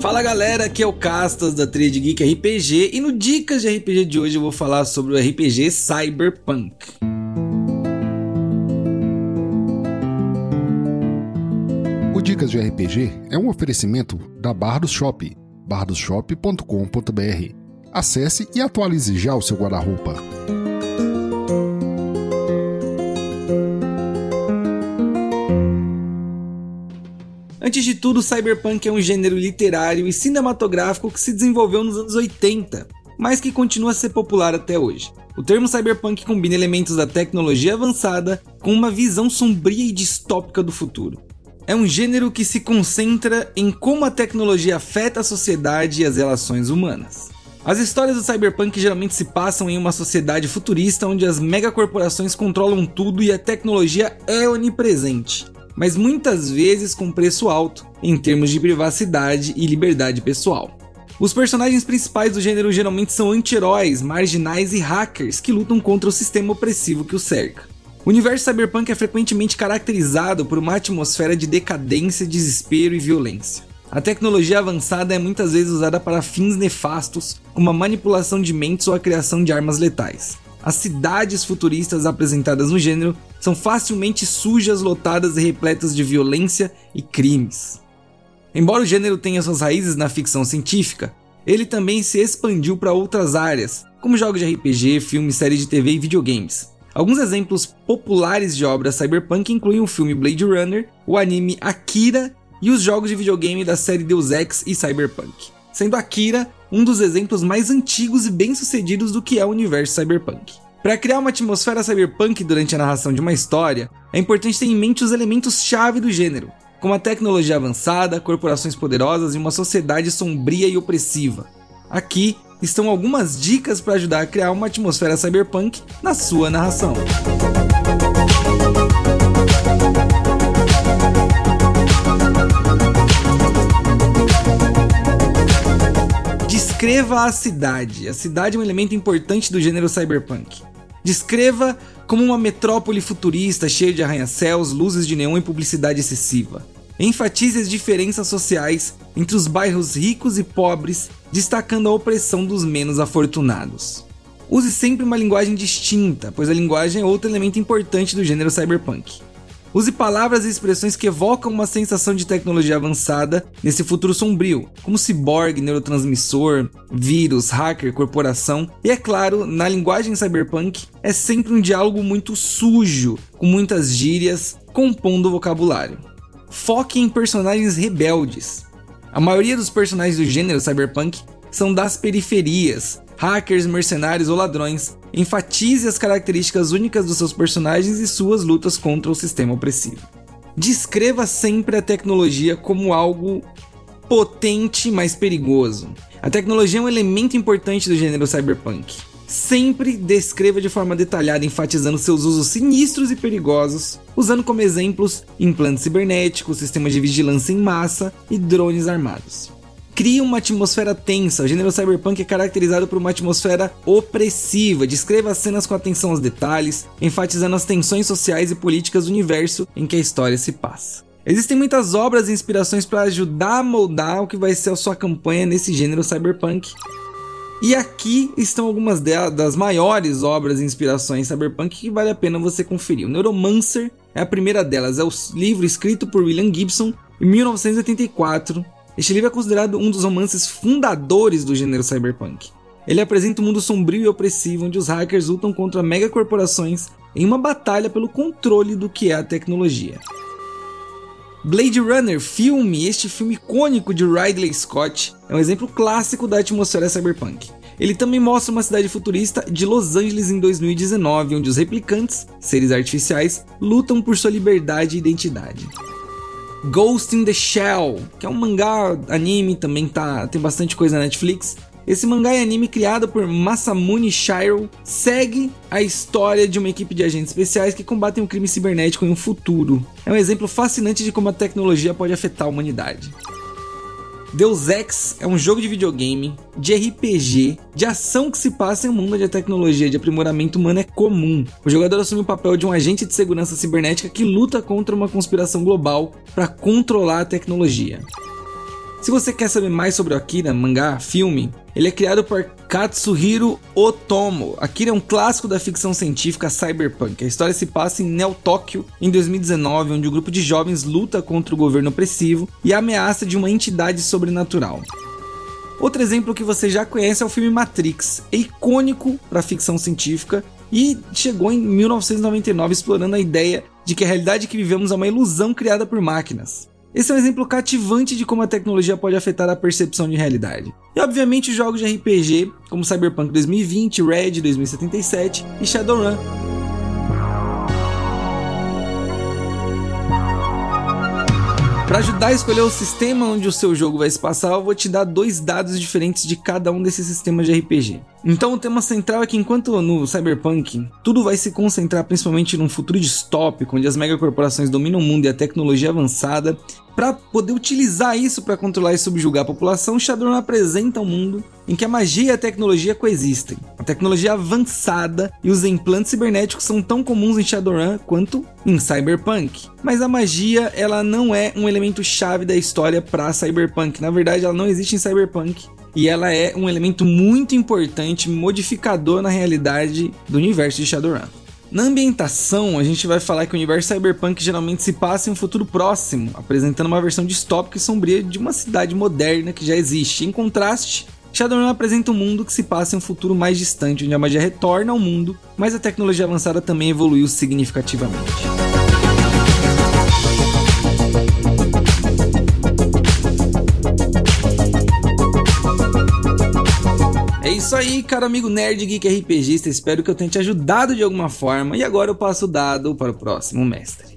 Fala galera, aqui é o Castas da Trade Geek RPG e no Dicas de RPG de hoje eu vou falar sobre o RPG Cyberpunk. O Dicas de RPG é um oferecimento da Bardos Shop, bardosshop.com.br. Acesse e atualize já o seu guarda-roupa. Antes de tudo, cyberpunk é um gênero literário e cinematográfico que se desenvolveu nos anos 80, mas que continua a ser popular até hoje. O termo cyberpunk combina elementos da tecnologia avançada com uma visão sombria e distópica do futuro. É um gênero que se concentra em como a tecnologia afeta a sociedade e as relações humanas. As histórias do cyberpunk geralmente se passam em uma sociedade futurista onde as megacorporações controlam tudo e a tecnologia é onipresente mas muitas vezes com preço alto em termos de privacidade e liberdade pessoal. Os personagens principais do gênero geralmente são anti-heróis, marginais e hackers que lutam contra o sistema opressivo que os cerca. O universo cyberpunk é frequentemente caracterizado por uma atmosfera de decadência, desespero e violência. A tecnologia avançada é muitas vezes usada para fins nefastos, como a manipulação de mentes ou a criação de armas letais. As cidades futuristas apresentadas no gênero são facilmente sujas, lotadas e repletas de violência e crimes. Embora o gênero tenha suas raízes na ficção científica, ele também se expandiu para outras áreas, como jogos de RPG, filmes, séries de TV e videogames. Alguns exemplos populares de obras cyberpunk incluem o filme Blade Runner, o anime Akira e os jogos de videogame da série Deus Ex e Cyberpunk. Sendo Akira um dos exemplos mais antigos e bem-sucedidos do que é o universo cyberpunk. Para criar uma atmosfera cyberpunk durante a narração de uma história, é importante ter em mente os elementos-chave do gênero, como a tecnologia avançada, corporações poderosas e uma sociedade sombria e opressiva. Aqui estão algumas dicas para ajudar a criar uma atmosfera cyberpunk na sua narração. Descreva a cidade. A cidade é um elemento importante do gênero cyberpunk. Descreva como uma metrópole futurista cheia de arranha-céus, luzes de neon e publicidade excessiva. Enfatize as diferenças sociais entre os bairros ricos e pobres, destacando a opressão dos menos afortunados. Use sempre uma linguagem distinta, pois a linguagem é outro elemento importante do gênero cyberpunk. Use palavras e expressões que evocam uma sensação de tecnologia avançada nesse futuro sombrio, como ciborgue, neurotransmissor, vírus, hacker, corporação. E é claro, na linguagem cyberpunk, é sempre um diálogo muito sujo, com muitas gírias, compondo o vocabulário. Foque em personagens rebeldes. A maioria dos personagens do gênero cyberpunk são das periferias, hackers, mercenários ou ladrões, enfatize as características únicas dos seus personagens e suas lutas contra o sistema opressivo. Descreva sempre a tecnologia como algo potente, mas perigoso. A tecnologia é um elemento importante do gênero cyberpunk. Sempre descreva de forma detalhada, enfatizando seus usos sinistros e perigosos, usando como exemplos implantes cibernéticos, sistemas de vigilância em massa e drones armados cria uma atmosfera tensa. O gênero cyberpunk é caracterizado por uma atmosfera opressiva. Descreva as cenas com atenção aos detalhes, enfatizando as tensões sociais e políticas do universo em que a história se passa. Existem muitas obras e inspirações para ajudar a moldar o que vai ser a sua campanha nesse gênero cyberpunk. E aqui estão algumas das maiores obras e inspirações cyberpunk que vale a pena você conferir. O Neuromancer é a primeira delas, é o livro escrito por William Gibson em 1984, este livro é considerado um dos romances fundadores do gênero cyberpunk. Ele apresenta um mundo sombrio e opressivo onde os hackers lutam contra megacorporações em uma batalha pelo controle do que é a tecnologia. Blade Runner, filme, este filme icônico de Ridley Scott, é um exemplo clássico da atmosfera cyberpunk. Ele também mostra uma cidade futurista de Los Angeles em 2019, onde os replicantes, seres artificiais, lutam por sua liberdade e identidade. Ghost in the Shell, que é um mangá anime, também tá, tem bastante coisa na Netflix. Esse mangá e anime criado por Masamune Shirow segue a história de uma equipe de agentes especiais que combatem o crime cibernético em um futuro. É um exemplo fascinante de como a tecnologia pode afetar a humanidade. Deus Ex é um jogo de videogame, de RPG, de ação que se passa em um mundo onde a tecnologia de aprimoramento humano é comum. O jogador assume o papel de um agente de segurança cibernética que luta contra uma conspiração global para controlar a tecnologia. Se você quer saber mais sobre o Akira, mangá, filme, ele é criado por Katsuhiro Otomo. Akira é um clássico da ficção científica cyberpunk. A história se passa em Neo Tóquio em 2019, onde um grupo de jovens luta contra o governo opressivo e a ameaça de uma entidade sobrenatural. Outro exemplo que você já conhece é o filme Matrix, é icônico para ficção científica e chegou em 1999 explorando a ideia de que a realidade que vivemos é uma ilusão criada por máquinas. Esse é um exemplo cativante de como a tecnologia pode afetar a percepção de realidade. E obviamente jogos de RPG como Cyberpunk 2020, Red 2077 e Shadowrun Para ajudar a escolher o sistema onde o seu jogo vai se passar, eu vou te dar dois dados diferentes de cada um desses sistemas de RPG. Então o tema central é que enquanto no Cyberpunk tudo vai se concentrar principalmente num futuro distópico, onde as megacorporações dominam o mundo e a tecnologia avançada, para poder utilizar isso para controlar e subjugar a população, Shadowrun apresenta um mundo em que a magia e a tecnologia coexistem. A tecnologia avançada e os implantes cibernéticos são tão comuns em Shadowrun quanto em Cyberpunk. Mas a magia, ela não é um elemento chave da história para Cyberpunk. Na verdade, ela não existe em Cyberpunk e ela é um elemento muito importante, modificador na realidade do universo de Shadowrun. Na ambientação, a gente vai falar que o universo cyberpunk geralmente se passa em um futuro próximo, apresentando uma versão distópica e sombria de uma cidade moderna que já existe. Em contraste, Shadowrun apresenta um mundo que se passa em um futuro mais distante, onde a magia retorna ao mundo, mas a tecnologia avançada também evoluiu significativamente. Isso aí, cara amigo nerd geek RPGista. Espero que eu tenha te ajudado de alguma forma. E agora eu passo o dado para o próximo mestre.